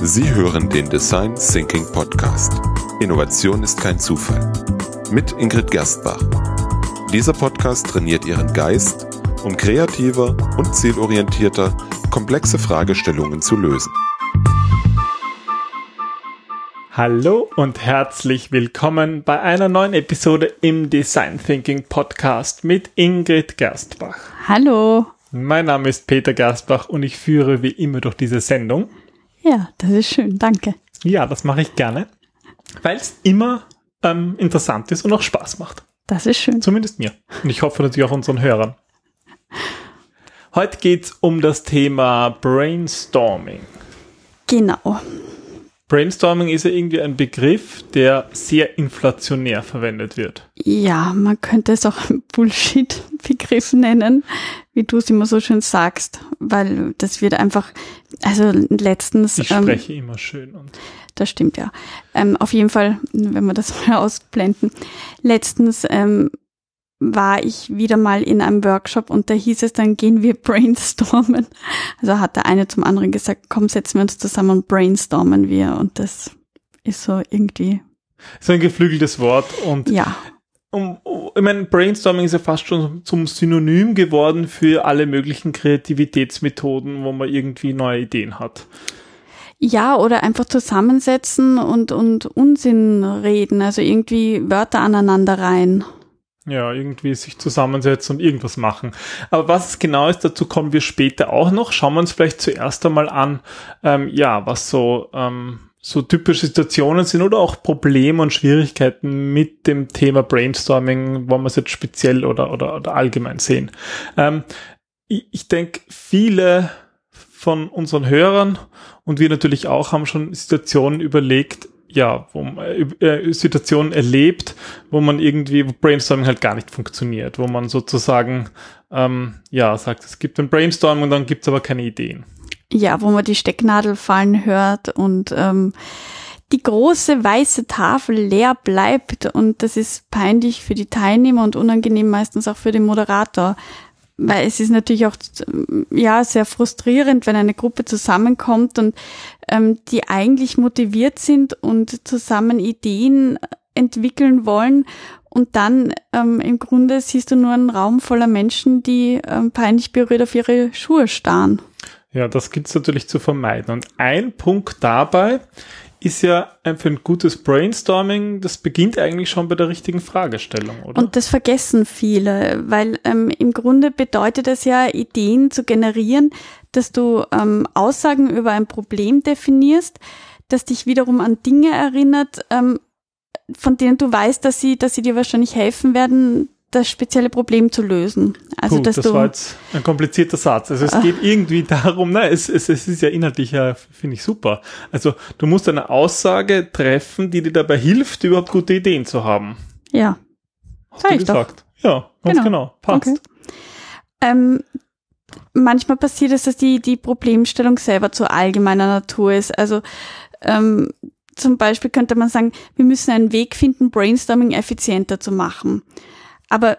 Sie hören den Design Thinking Podcast. Innovation ist kein Zufall. Mit Ingrid Gerstbach. Dieser Podcast trainiert Ihren Geist, um kreativer und zielorientierter komplexe Fragestellungen zu lösen. Hallo und herzlich willkommen bei einer neuen Episode im Design Thinking Podcast mit Ingrid Gerstbach. Hallo. Mein Name ist Peter Gerstbach und ich führe wie immer durch diese Sendung. Ja, das ist schön, danke. Ja, das mache ich gerne, weil es immer ähm, interessant ist und auch Spaß macht. Das ist schön. Zumindest mir. Und ich hoffe natürlich auch unseren Hörern. Heute geht es um das Thema Brainstorming. Genau. Brainstorming ist ja irgendwie ein Begriff, der sehr inflationär verwendet wird. Ja, man könnte es auch Bullshit-Begriff nennen, wie du es immer so schön sagst, weil das wird einfach, also letztens. Ich spreche ähm, immer schön und. Das stimmt ja. Ähm, auf jeden Fall, wenn wir das mal ausblenden. Letztens ähm, war ich wieder mal in einem Workshop und da hieß es, dann gehen wir brainstormen. Also hat der eine zum anderen gesagt, komm, setzen wir uns zusammen und brainstormen wir. Und das ist so irgendwie. So ein geflügeltes Wort und ja. Um, ich meine, Brainstorming ist ja fast schon zum Synonym geworden für alle möglichen Kreativitätsmethoden, wo man irgendwie neue Ideen hat. Ja, oder einfach zusammensetzen und, und Unsinn reden, also irgendwie Wörter aneinander rein. Ja, irgendwie sich zusammensetzen und irgendwas machen. Aber was es genau ist, dazu kommen wir später auch noch. Schauen wir uns vielleicht zuerst einmal an, ähm, ja, was so, ähm, so typische Situationen sind oder auch Probleme und Schwierigkeiten mit dem Thema Brainstorming, wollen wir es jetzt speziell oder, oder, oder allgemein sehen. Ähm, ich, ich denke, viele von unseren Hörern und wir natürlich auch haben schon Situationen überlegt, ja, wo man, äh, Situationen erlebt, wo man irgendwie, wo Brainstorming halt gar nicht funktioniert, wo man sozusagen, ähm, ja, sagt, es gibt ein Brainstorming und dann gibt es aber keine Ideen. Ja, wo man die Stecknadel fallen hört und ähm, die große weiße Tafel leer bleibt und das ist peinlich für die Teilnehmer und unangenehm meistens auch für den Moderator weil es ist natürlich auch ja sehr frustrierend, wenn eine Gruppe zusammenkommt und ähm, die eigentlich motiviert sind und zusammen Ideen entwickeln wollen und dann ähm, im Grunde siehst du nur einen Raum voller Menschen, die ähm, peinlich berührt auf ihre Schuhe starren. Ja, das gilt natürlich zu vermeiden. Und ein Punkt dabei ist ja für ein gutes Brainstorming, das beginnt eigentlich schon bei der richtigen Fragestellung, oder? Und das vergessen viele, weil ähm, im Grunde bedeutet es ja, Ideen zu generieren, dass du ähm, Aussagen über ein Problem definierst, das dich wiederum an Dinge erinnert, ähm, von denen du weißt, dass sie, dass sie dir wahrscheinlich helfen werden, das spezielle Problem zu lösen. Also, Puh, dass das du war jetzt ein komplizierter Satz. Also es ah. geht irgendwie darum, na, es, es, es ist ja inhaltlich ja, finde ich super. Also du musst eine Aussage treffen, die dir dabei hilft, überhaupt gute Ideen zu haben. Ja. Hast Sag du gesagt? Doch. Ja, ganz genau. genau. Passt. Okay. Ähm, manchmal passiert es, dass die, die Problemstellung selber zu allgemeiner Natur ist. Also ähm, zum Beispiel könnte man sagen, wir müssen einen Weg finden, Brainstorming effizienter zu machen. Aber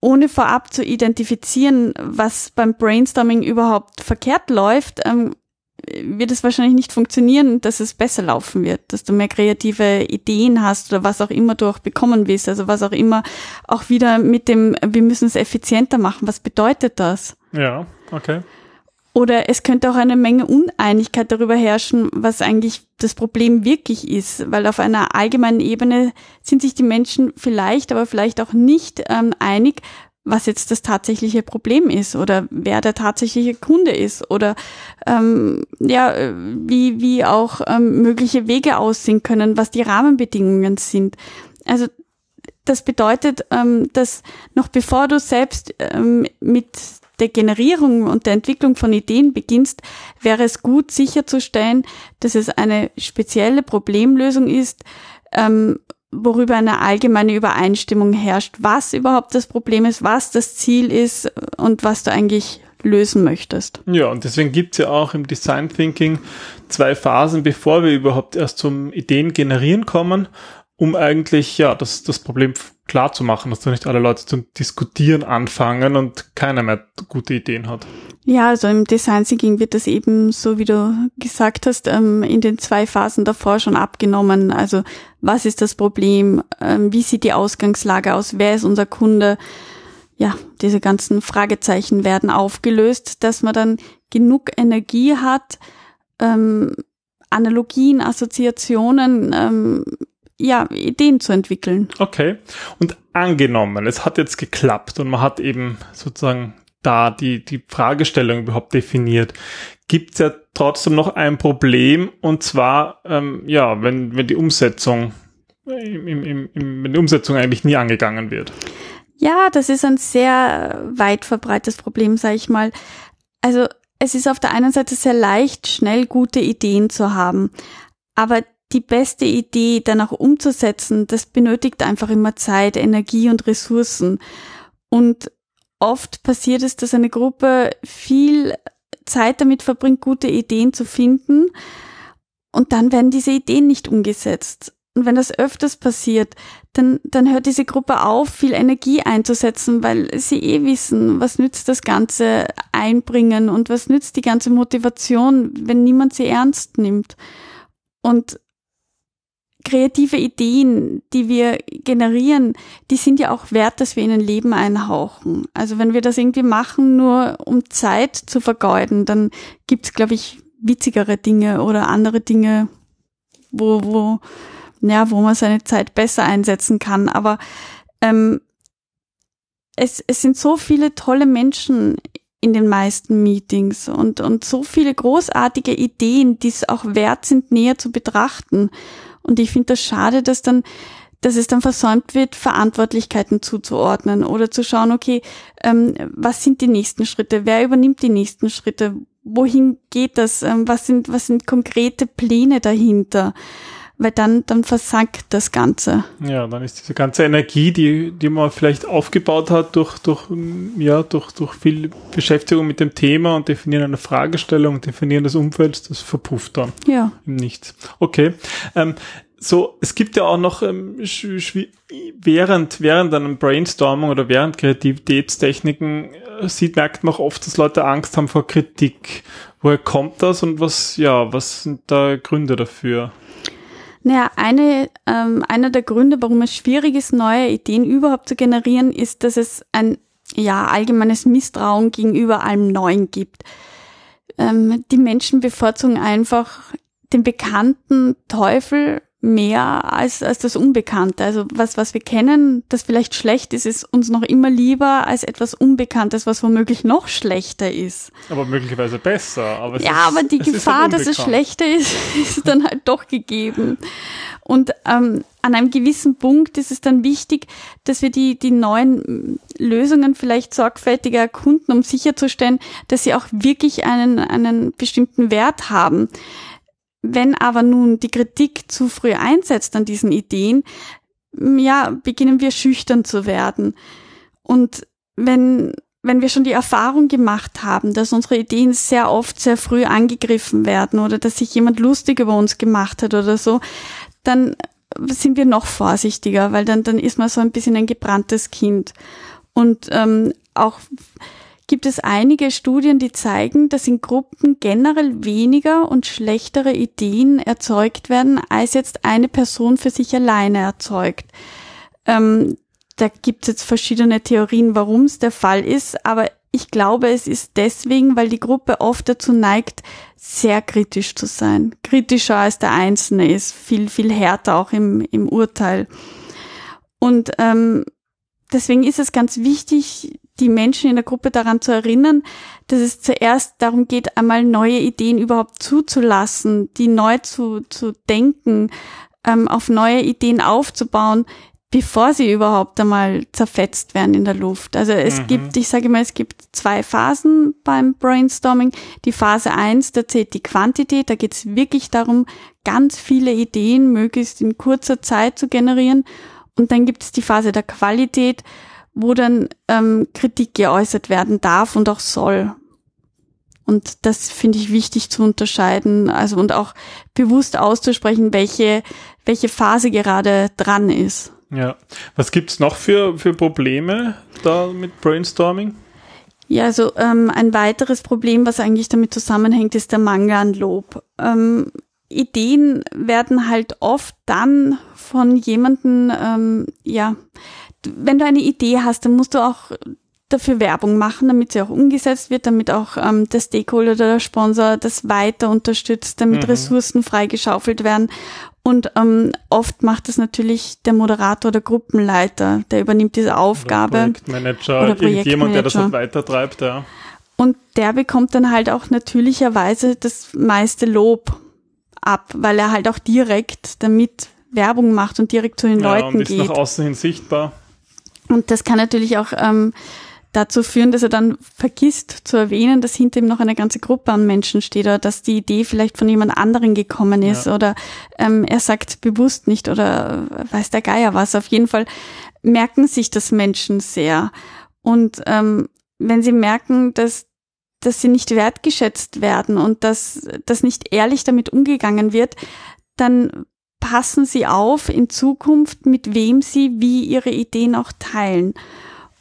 ohne vorab zu identifizieren, was beim Brainstorming überhaupt verkehrt läuft, ähm, wird es wahrscheinlich nicht funktionieren, dass es besser laufen wird, dass du mehr kreative Ideen hast oder was auch immer du auch bekommen willst, also was auch immer auch wieder mit dem, wir müssen es effizienter machen. Was bedeutet das? Ja, okay. Oder es könnte auch eine Menge Uneinigkeit darüber herrschen, was eigentlich das Problem wirklich ist, weil auf einer allgemeinen Ebene sind sich die Menschen vielleicht, aber vielleicht auch nicht ähm, einig, was jetzt das tatsächliche Problem ist oder wer der tatsächliche Kunde ist oder ähm, ja, wie, wie auch ähm, mögliche Wege aussehen können, was die Rahmenbedingungen sind. Also das bedeutet, ähm, dass noch bevor du selbst ähm, mit der Generierung und der Entwicklung von Ideen beginnst, wäre es gut sicherzustellen, dass es eine spezielle Problemlösung ist, ähm, worüber eine allgemeine Übereinstimmung herrscht, was überhaupt das Problem ist, was das Ziel ist und was du eigentlich lösen möchtest. Ja, und deswegen gibt's ja auch im Design Thinking zwei Phasen, bevor wir überhaupt erst zum Ideen generieren kommen, um eigentlich ja das, das Problem klar zu machen, dass da nicht alle Leute zum Diskutieren anfangen und keiner mehr gute Ideen hat. Ja, also im Design Thinking wird das eben, so wie du gesagt hast, ähm, in den zwei Phasen davor schon abgenommen. Also was ist das Problem? Ähm, wie sieht die Ausgangslage aus? Wer ist unser Kunde? Ja, diese ganzen Fragezeichen werden aufgelöst, dass man dann genug Energie hat, ähm, Analogien, Assoziationen, ja, Ideen zu entwickeln. Okay. Und angenommen, es hat jetzt geklappt und man hat eben sozusagen da die, die Fragestellung überhaupt definiert, gibt es ja trotzdem noch ein Problem und zwar, ähm, ja, wenn, wenn die Umsetzung, im, im, im, wenn die Umsetzung eigentlich nie angegangen wird. Ja, das ist ein sehr weit verbreitetes Problem, sage ich mal. Also es ist auf der einen Seite sehr leicht, schnell gute Ideen zu haben, aber die beste Idee dann auch umzusetzen, das benötigt einfach immer Zeit, Energie und Ressourcen. Und oft passiert es, dass eine Gruppe viel Zeit damit verbringt, gute Ideen zu finden und dann werden diese Ideen nicht umgesetzt. Und wenn das öfters passiert, dann, dann hört diese Gruppe auf, viel Energie einzusetzen, weil sie eh wissen, was nützt das ganze Einbringen und was nützt die ganze Motivation, wenn niemand sie ernst nimmt. Und kreative Ideen, die wir generieren, die sind ja auch wert, dass wir ihnen Leben einhauchen. Also wenn wir das irgendwie machen, nur um Zeit zu vergeuden, dann gibt's, glaube ich, witzigere Dinge oder andere Dinge, wo, wo, ja, wo man seine Zeit besser einsetzen kann. Aber ähm, es, es sind so viele tolle Menschen in den meisten Meetings und, und so viele großartige Ideen, die es auch wert sind, näher zu betrachten. Und ich finde das schade, dass dann dass es dann versäumt wird, Verantwortlichkeiten zuzuordnen oder zu schauen, okay, ähm, was sind die nächsten Schritte, wer übernimmt die nächsten Schritte, wohin geht das, ähm, was sind, was sind konkrete Pläne dahinter weil dann, dann versackt das Ganze. Ja, dann ist diese ganze Energie, die, die man vielleicht aufgebaut hat durch, durch, ja, durch, durch viel Beschäftigung mit dem Thema und definieren eine Fragestellung, definieren des Umfelds, das verpufft dann. Ja. Im Nichts. Okay. Ähm, so, es gibt ja auch noch ähm, während, während einem Brainstorming oder während Kreativitätstechniken äh, sieht, merkt man auch oft, dass Leute Angst haben vor Kritik. Woher kommt das und was, ja, was sind da Gründe dafür? Naja, eine, ähm, einer der Gründe, warum es schwierig ist, neue Ideen überhaupt zu generieren, ist, dass es ein ja, allgemeines Misstrauen gegenüber allem Neuen gibt. Ähm, die Menschen bevorzugen einfach den bekannten Teufel mehr als, als das Unbekannte. Also was, was wir kennen, das vielleicht schlecht ist, ist uns noch immer lieber als etwas Unbekanntes, was womöglich noch schlechter ist. Aber möglicherweise besser. Aber ja, ist, aber die Gefahr, dass es schlechter ist, ist dann halt doch gegeben. Und ähm, an einem gewissen Punkt ist es dann wichtig, dass wir die, die neuen Lösungen vielleicht sorgfältiger erkunden, um sicherzustellen, dass sie auch wirklich einen, einen bestimmten Wert haben. Wenn aber nun die Kritik zu früh einsetzt an diesen Ideen, ja, beginnen wir schüchtern zu werden. Und wenn, wenn wir schon die Erfahrung gemacht haben, dass unsere Ideen sehr oft sehr früh angegriffen werden oder dass sich jemand lustig über uns gemacht hat oder so, dann sind wir noch vorsichtiger, weil dann, dann ist man so ein bisschen ein gebranntes Kind. Und ähm, auch gibt es einige Studien, die zeigen, dass in Gruppen generell weniger und schlechtere Ideen erzeugt werden, als jetzt eine Person für sich alleine erzeugt. Ähm, da gibt es jetzt verschiedene Theorien, warum es der Fall ist, aber ich glaube, es ist deswegen, weil die Gruppe oft dazu neigt, sehr kritisch zu sein. Kritischer als der Einzelne ist, viel, viel härter auch im, im Urteil. Und ähm, deswegen ist es ganz wichtig, die Menschen in der Gruppe daran zu erinnern, dass es zuerst darum geht, einmal neue Ideen überhaupt zuzulassen, die neu zu, zu denken, ähm, auf neue Ideen aufzubauen, bevor sie überhaupt einmal zerfetzt werden in der Luft. Also es mhm. gibt, ich sage mal, es gibt zwei Phasen beim Brainstorming. Die Phase eins, da zählt die Quantität, da geht es wirklich darum, ganz viele Ideen möglichst in kurzer Zeit zu generieren. Und dann gibt es die Phase der Qualität, wo dann ähm, Kritik geäußert werden darf und auch soll. Und das finde ich wichtig zu unterscheiden, also und auch bewusst auszusprechen, welche, welche Phase gerade dran ist. Ja. Was gibt's noch für, für Probleme da mit Brainstorming? Ja, also ähm, ein weiteres Problem, was eigentlich damit zusammenhängt, ist der Mangel an Lob. Ähm, Ideen werden halt oft dann von jemanden, ähm, ja, wenn du eine Idee hast, dann musst du auch dafür Werbung machen, damit sie auch umgesetzt wird, damit auch ähm, der Stakeholder oder der Sponsor das weiter unterstützt, damit mhm. Ressourcen freigeschaufelt werden. Und ähm, oft macht das natürlich der Moderator oder Gruppenleiter, der übernimmt diese Aufgabe. Oder Projektmanager, oder irgendjemand, der das halt weitertreibt, ja. Und der bekommt dann halt auch natürlicherweise das meiste Lob ab, weil er halt auch direkt damit Werbung macht und direkt zu den ja, Leuten und ist geht. nach außen hin sichtbar. Und das kann natürlich auch ähm, dazu führen, dass er dann vergisst zu erwähnen, dass hinter ihm noch eine ganze Gruppe an Menschen steht oder dass die Idee vielleicht von jemand anderen gekommen ist ja. oder ähm, er sagt bewusst nicht oder weiß der Geier was. Auf jeden Fall merken sich das Menschen sehr. Und ähm, wenn sie merken, dass dass sie nicht wertgeschätzt werden und dass, dass nicht ehrlich damit umgegangen wird, dann passen sie auf in Zukunft, mit wem sie wie ihre Ideen auch teilen.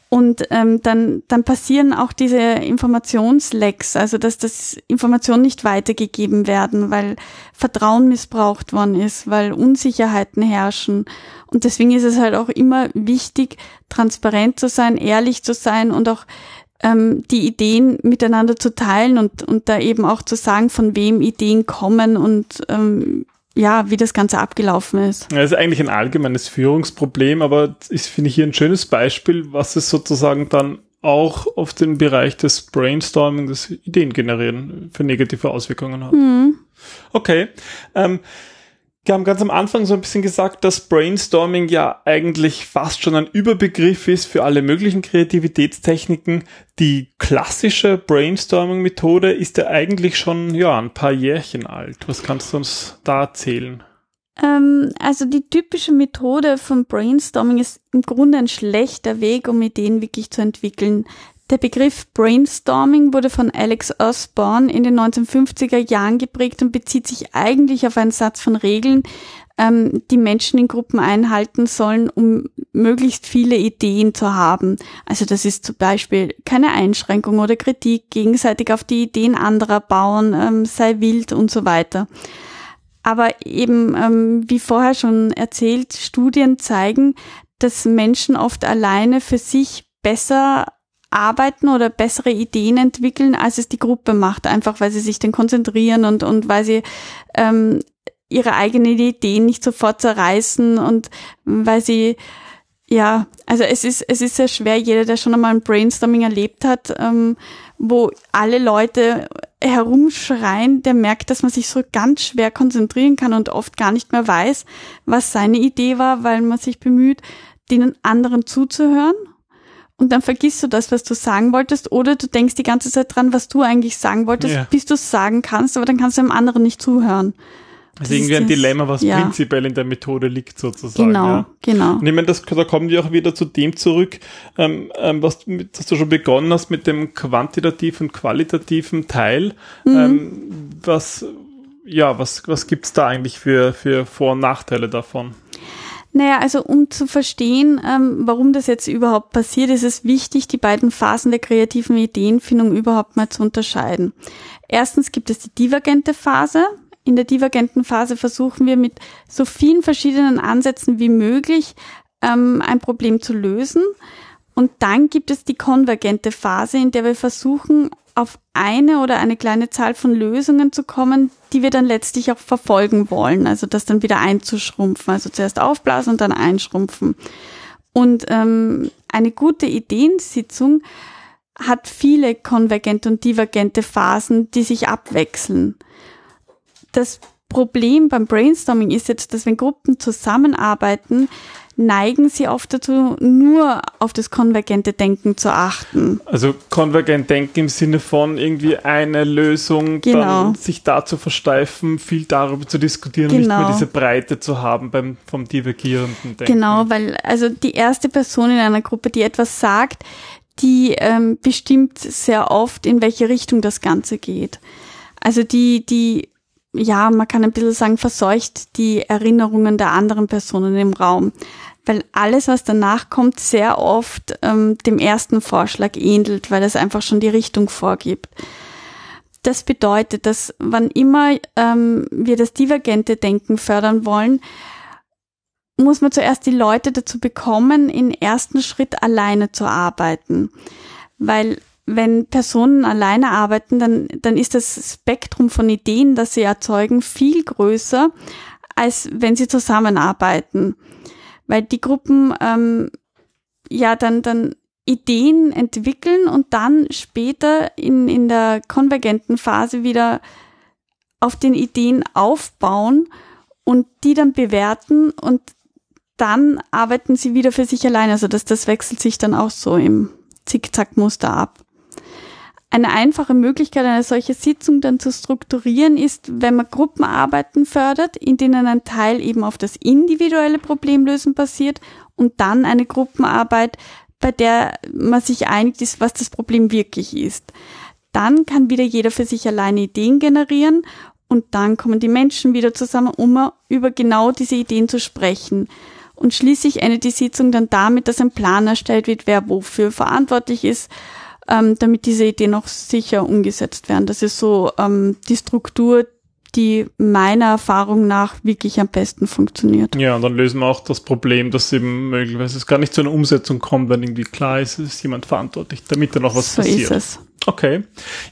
Und ähm, dann, dann passieren auch diese Informationslecks, also dass das Informationen nicht weitergegeben werden, weil Vertrauen missbraucht worden ist, weil Unsicherheiten herrschen. Und deswegen ist es halt auch immer wichtig, transparent zu sein, ehrlich zu sein und auch ähm, die Ideen miteinander zu teilen und, und da eben auch zu sagen, von wem Ideen kommen und ähm, ja, wie das Ganze abgelaufen ist. Ja, ist eigentlich ein allgemeines Führungsproblem, aber ist, finde ich, hier ein schönes Beispiel, was es sozusagen dann auch auf den Bereich des Brainstorming, des Ideengenerieren für negative Auswirkungen hat. Mhm. Okay. Ähm, wir haben ganz am Anfang so ein bisschen gesagt, dass Brainstorming ja eigentlich fast schon ein Überbegriff ist für alle möglichen Kreativitätstechniken. Die klassische Brainstorming-Methode ist ja eigentlich schon ja ein paar Jährchen alt. Was kannst du uns da erzählen? Ähm, also die typische Methode von Brainstorming ist im Grunde ein schlechter Weg, um Ideen wirklich zu entwickeln. Der Begriff Brainstorming wurde von Alex Osborne in den 1950er Jahren geprägt und bezieht sich eigentlich auf einen Satz von Regeln, ähm, die Menschen in Gruppen einhalten sollen, um möglichst viele Ideen zu haben. Also das ist zum Beispiel keine Einschränkung oder Kritik, gegenseitig auf die Ideen anderer bauen, ähm, sei wild und so weiter. Aber eben, ähm, wie vorher schon erzählt, Studien zeigen, dass Menschen oft alleine für sich besser arbeiten oder bessere Ideen entwickeln, als es die Gruppe macht, einfach weil sie sich dann konzentrieren und, und weil sie ähm, ihre eigenen Ideen nicht sofort zerreißen und weil sie ja, also es ist, es ist sehr schwer, jeder, der schon einmal ein Brainstorming erlebt hat, ähm, wo alle Leute herumschreien, der merkt, dass man sich so ganz schwer konzentrieren kann und oft gar nicht mehr weiß, was seine Idee war, weil man sich bemüht, den anderen zuzuhören und dann vergisst du das, was du sagen wolltest, oder du denkst die ganze Zeit dran, was du eigentlich sagen wolltest, ja. bis du es sagen kannst, aber dann kannst du dem anderen nicht zuhören. Das, das ist irgendwie ein Dilemma, was ja. prinzipiell in der Methode liegt, sozusagen. Genau, ja. genau. Und ich meine, das, da kommen wir auch wieder zu dem zurück, ähm, ähm, was dass du schon begonnen hast mit dem quantitativen, qualitativen Teil. Mhm. Ähm, was, ja, was, was gibt's da eigentlich für, für Vor- und Nachteile davon? Naja, also um zu verstehen, ähm, warum das jetzt überhaupt passiert, ist es wichtig, die beiden Phasen der kreativen Ideenfindung überhaupt mal zu unterscheiden. Erstens gibt es die divergente Phase. In der divergenten Phase versuchen wir mit so vielen verschiedenen Ansätzen wie möglich ähm, ein Problem zu lösen. Und dann gibt es die konvergente Phase, in der wir versuchen, auf eine oder eine kleine Zahl von Lösungen zu kommen, die wir dann letztlich auch verfolgen wollen. Also das dann wieder einzuschrumpfen. Also zuerst aufblasen und dann einschrumpfen. Und ähm, eine gute Ideensitzung hat viele konvergente und divergente Phasen, die sich abwechseln. Das Problem beim Brainstorming ist jetzt, dass wenn Gruppen zusammenarbeiten, neigen sie oft dazu, nur auf das konvergente Denken zu achten. Also konvergent denken im Sinne von irgendwie eine Lösung, genau. dann sich da zu versteifen, viel darüber zu diskutieren, genau. nicht mehr genau. diese Breite zu haben beim vom divergierenden Denken. Genau, weil also die erste Person in einer Gruppe, die etwas sagt, die ähm, bestimmt sehr oft, in welche Richtung das Ganze geht. Also die, die ja, man kann ein bisschen sagen, verseucht die Erinnerungen der anderen Personen im Raum. Weil alles, was danach kommt, sehr oft ähm, dem ersten Vorschlag ähnelt, weil es einfach schon die Richtung vorgibt. Das bedeutet, dass wann immer ähm, wir das divergente Denken fördern wollen, muss man zuerst die Leute dazu bekommen, in ersten Schritt alleine zu arbeiten. Weil wenn Personen alleine arbeiten, dann, dann ist das Spektrum von Ideen, das sie erzeugen, viel größer, als wenn sie zusammenarbeiten. Weil die Gruppen ähm, ja dann, dann Ideen entwickeln und dann später in, in der konvergenten Phase wieder auf den Ideen aufbauen und die dann bewerten und dann arbeiten sie wieder für sich alleine. Also das, das wechselt sich dann auch so im Zickzackmuster ab. Eine einfache Möglichkeit, eine solche Sitzung dann zu strukturieren, ist, wenn man Gruppenarbeiten fördert, in denen ein Teil eben auf das individuelle Problemlösen basiert und dann eine Gruppenarbeit, bei der man sich einigt ist, was das Problem wirklich ist. Dann kann wieder jeder für sich alleine Ideen generieren und dann kommen die Menschen wieder zusammen, um über genau diese Ideen zu sprechen. Und schließlich endet die Sitzung dann damit, dass ein Plan erstellt wird, wer wofür verantwortlich ist, ähm, damit diese Ideen auch sicher umgesetzt werden. Das ist so ähm, die Struktur, die meiner Erfahrung nach wirklich am besten funktioniert. Ja, und dann lösen wir auch das Problem, dass eben möglicherweise es gar nicht zu einer Umsetzung kommt, wenn irgendwie klar ist, es ist jemand verantwortlich, damit da noch was so passiert. Ist es. Okay.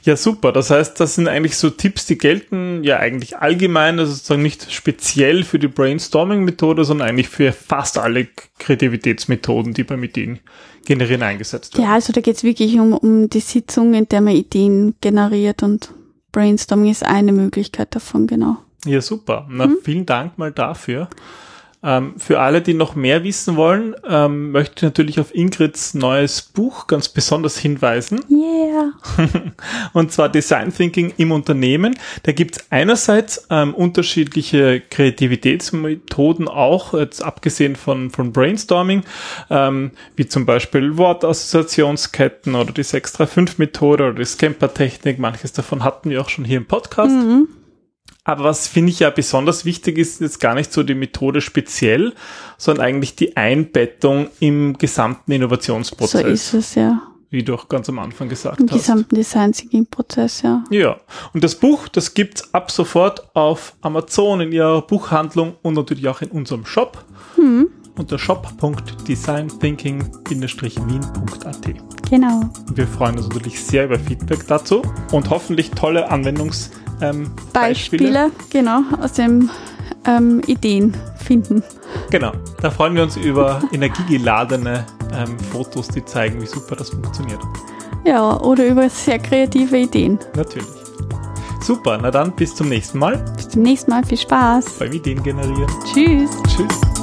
Ja, super. Das heißt, das sind eigentlich so Tipps, die gelten ja eigentlich allgemein, also sozusagen nicht speziell für die Brainstorming-Methode, sondern eigentlich für fast alle Kreativitätsmethoden, die beim Ideen generieren eingesetzt werden. Ja, also da geht es wirklich um, um die Sitzung, in der man Ideen generiert und Brainstorming ist eine Möglichkeit davon, genau. Ja, super. Na, mhm. vielen Dank mal dafür. Ähm, für alle, die noch mehr wissen wollen, ähm, möchte ich natürlich auf Ingrids neues Buch ganz besonders hinweisen. Yeah. Und zwar Design Thinking im Unternehmen. Da gibt es einerseits ähm, unterschiedliche Kreativitätsmethoden auch, jetzt abgesehen von, von Brainstorming, ähm, wie zum Beispiel Wortassoziationsketten oder die 635-Methode oder die Scamper-Technik. Manches davon hatten wir auch schon hier im Podcast. Mhm. Aber was finde ich ja besonders wichtig ist, jetzt gar nicht so die Methode speziell, sondern eigentlich die Einbettung im gesamten Innovationsprozess. So ist es, ja. Wie du auch ganz am Anfang gesagt Im hast. Im gesamten Design Thinking Prozess, ja. Ja. Und das Buch, das gibt's ab sofort auf Amazon in ihrer Buchhandlung und natürlich auch in unserem Shop. Mhm. Unter shop.designthinking-wien.at. Genau. Wir freuen uns natürlich sehr über Feedback dazu und hoffentlich tolle Anwendungs- ähm, Beispiele. Beispiele. Genau, aus dem ähm, Ideen finden. Genau, da freuen wir uns über energiegeladene ähm, Fotos, die zeigen, wie super das funktioniert. Ja, oder über sehr kreative Ideen. Natürlich. Super, na dann bis zum nächsten Mal. Bis zum nächsten Mal, viel Spaß. Beim Ideen generieren. Tschüss. Tschüss.